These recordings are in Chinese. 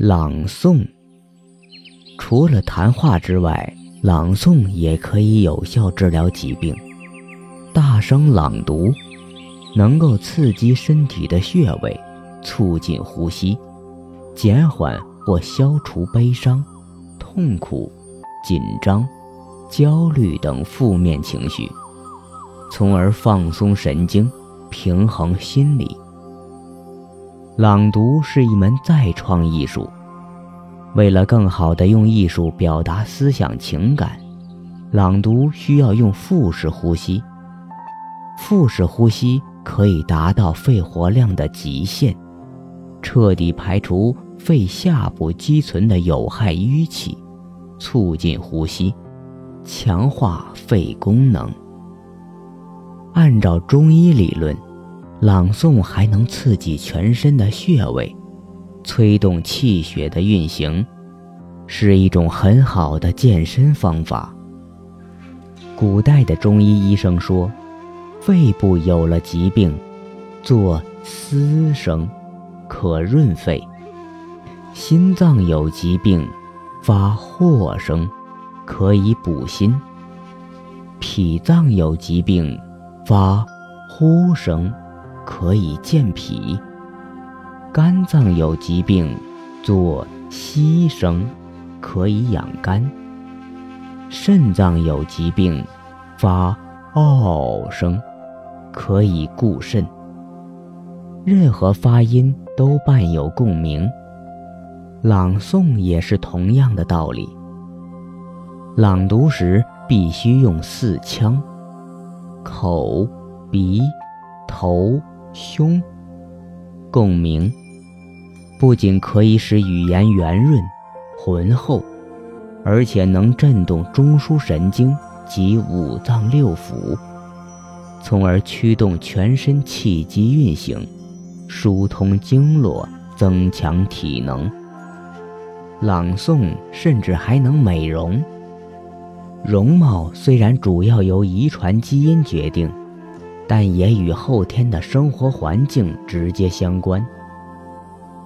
朗诵。除了谈话之外，朗诵也可以有效治疗疾病。大声朗读，能够刺激身体的穴位，促进呼吸，减缓或消除悲伤、痛苦、紧张、焦虑等负面情绪，从而放松神经，平衡心理。朗读是一门再创艺术。为了更好地用艺术表达思想情感，朗读需要用腹式呼吸。腹式呼吸可以达到肺活量的极限，彻底排除肺下部积存的有害淤气，促进呼吸，强化肺功能。按照中医理论。朗诵还能刺激全身的穴位，催动气血的运行，是一种很好的健身方法。古代的中医医生说，肺部有了疾病，做嘶声，可润肺；心脏有疾病，发霍声，可以补心；脾脏有疾病，发呼声。可以健脾，肝脏有疾病，做息声，可以养肝；肾脏有疾病，发嗷声，可以固肾。任何发音都伴有共鸣，朗诵也是同样的道理。朗读时必须用四腔：口、鼻、头。胸，共鸣，不仅可以使语言圆润、浑厚，而且能震动中枢神经及五脏六腑，从而驱动全身气机运行，疏通经络，增强体能。朗诵甚至还能美容。容貌虽然主要由遗传基因决定。但也与后天的生活环境直接相关。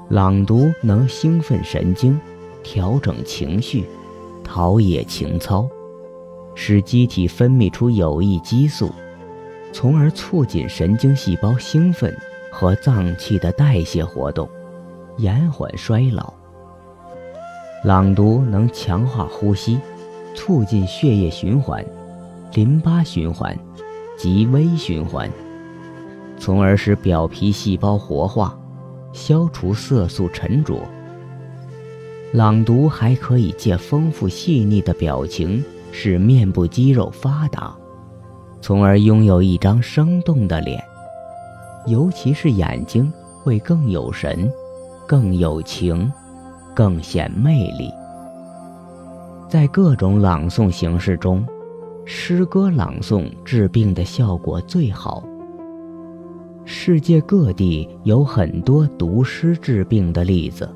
朗读能兴奋神经，调整情绪，陶冶情操，使机体分泌出有益激素，从而促进神经细胞兴奋和脏器的代谢活动，延缓衰老。朗读能强化呼吸，促进血液循环，淋巴循环。及微循环，从而使表皮细胞活化，消除色素沉着。朗读还可以借丰富细腻的表情，使面部肌肉发达，从而拥有一张生动的脸，尤其是眼睛会更有神、更有情、更显魅力。在各种朗诵形式中。诗歌朗诵治病的效果最好。世界各地有很多读诗治病的例子，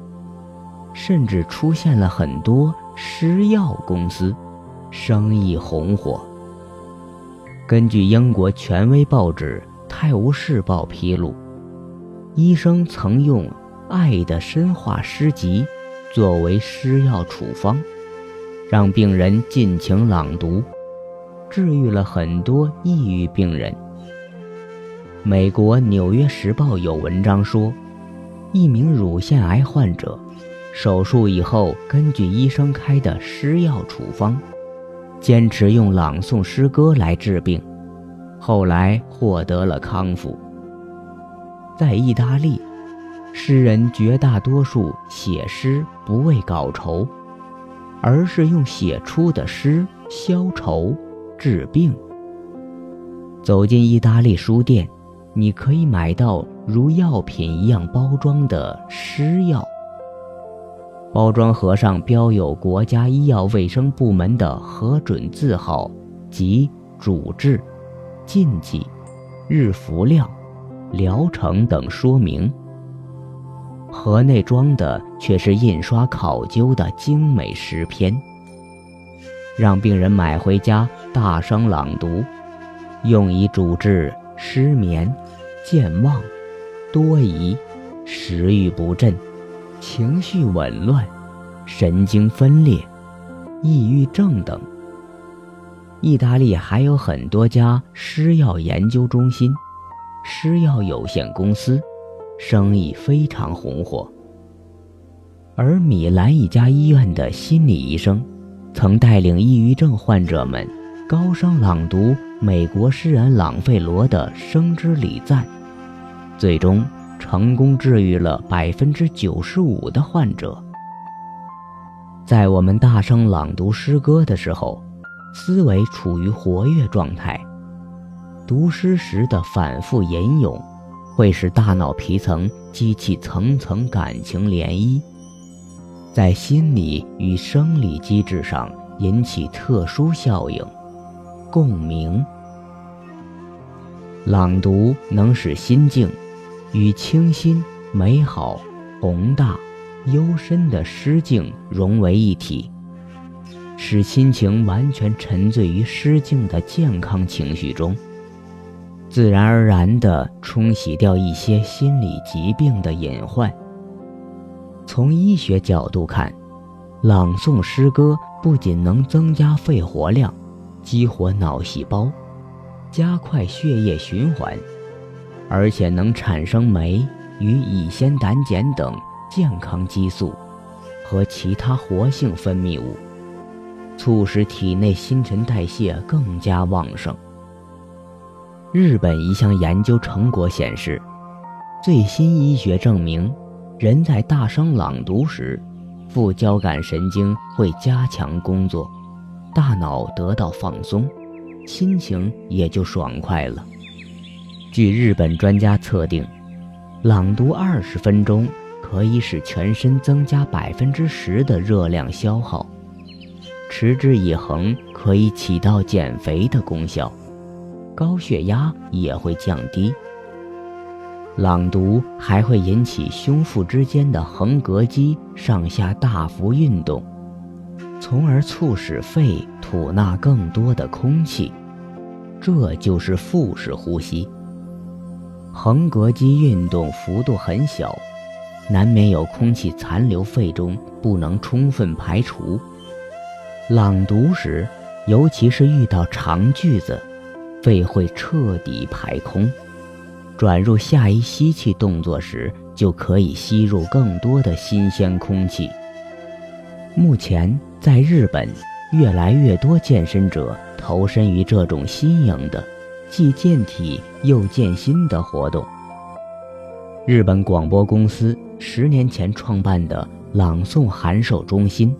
甚至出现了很多诗药公司，生意红火。根据英国权威报纸《泰晤士报》披露，医生曾用《爱的深化诗集》作为诗药处方，让病人尽情朗读。治愈了很多抑郁病人。美国《纽约时报》有文章说，一名乳腺癌患者手术以后，根据医生开的诗药处方，坚持用朗诵诗歌来治病，后来获得了康复。在意大利，诗人绝大多数写诗不为稿酬，而是用写出的诗消愁。治病。走进意大利书店，你可以买到如药品一样包装的诗药。包装盒上标有国家医药卫生部门的核准字号及主治、禁忌、日服量、疗程等说明。盒内装的却是印刷考究的精美诗篇。让病人买回家大声朗读，用以主治失眠、健忘、多疑、食欲不振、情绪紊乱、神经分裂、抑郁症等。意大利还有很多家施药研究中心、施药有限公司，生意非常红火。而米兰一家医院的心理医生，曾带领抑郁症患者们高声朗读美国诗人朗费罗的《生之礼赞》，最终成功治愈了百分之九十五的患者。在我们大声朗读诗歌的时候，思维处于活跃状态，读诗时的反复吟咏，会使大脑皮层激起层层感情涟漪。在心理与生理机制上引起特殊效应，共鸣。朗读能使心境与清新、美好、宏大、幽深的诗境融为一体，使心情完全沉醉于诗境的健康情绪中，自然而然地冲洗掉一些心理疾病的隐患。从医学角度看，朗诵诗歌不仅能增加肺活量，激活脑细胞，加快血液循环，而且能产生酶与乙酰胆碱等健康激素和其他活性分泌物，促使体内新陈代谢更加旺盛。日本一项研究成果显示，最新医学证明。人在大声朗读时，副交感神经会加强工作，大脑得到放松，心情也就爽快了。据日本专家测定，朗读二十分钟可以使全身增加百分之十的热量消耗，持之以恒可以起到减肥的功效，高血压也会降低。朗读还会引起胸腹之间的横膈肌上下大幅运动，从而促使肺吐纳更多的空气，这就是腹式呼吸。横膈肌运动幅度很小，难免有空气残留肺中不能充分排除。朗读时，尤其是遇到长句子，肺会彻底排空。转入下一吸气动作时，就可以吸入更多的新鲜空气。目前，在日本，越来越多健身者投身于这种新颖的、既健体又健心的活动。日本广播公司十年前创办的朗诵函授中心，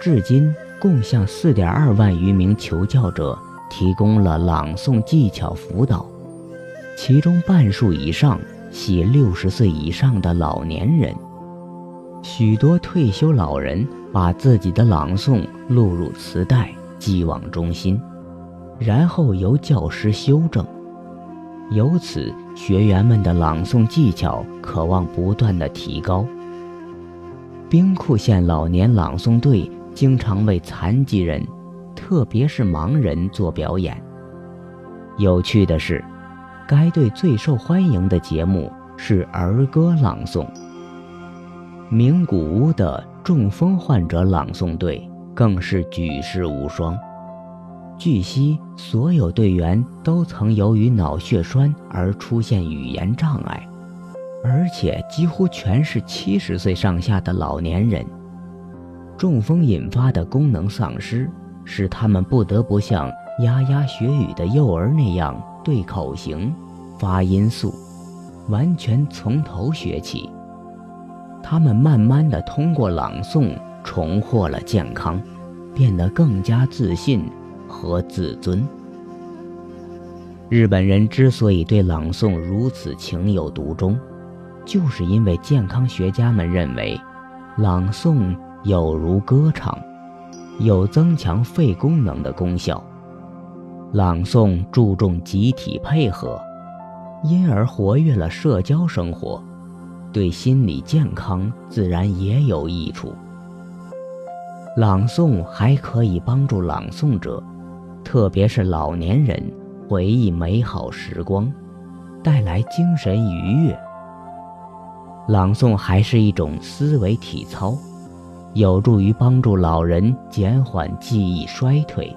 至今共向4.2万余名求教者提供了朗诵技巧辅导。其中半数以上系六十岁以上的老年人，许多退休老人把自己的朗诵录入磁带寄往中心，然后由教师修正，由此学员们的朗诵技巧渴望不断的提高。兵库县老年朗诵队经常为残疾人，特别是盲人做表演。有趣的是。该队最受欢迎的节目是儿歌朗诵。名古屋的中风患者朗诵队更是举世无双。据悉，所有队员都曾由于脑血栓而出现语言障碍，而且几乎全是七十岁上下的老年人。中风引发的功能丧失，使他们不得不像牙牙学语的幼儿那样。对口型、发音素，完全从头学起。他们慢慢的通过朗诵重获了健康，变得更加自信和自尊。日本人之所以对朗诵如此情有独钟，就是因为健康学家们认为，朗诵有如歌唱，有增强肺功能的功效。朗诵注重集体配合，因而活跃了社交生活，对心理健康自然也有益处。朗诵还可以帮助朗诵者，特别是老年人回忆美好时光，带来精神愉悦。朗诵还是一种思维体操，有助于帮助老人减缓记忆衰退，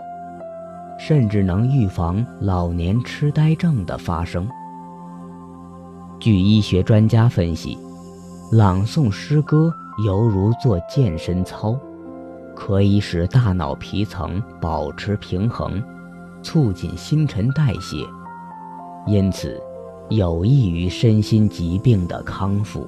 甚至能预防老年痴呆症的发生。据医学专家分析，朗诵诗歌犹如做健身操，可以使大脑皮层保持平衡，促进新陈代谢，因此有益于身心疾病的康复。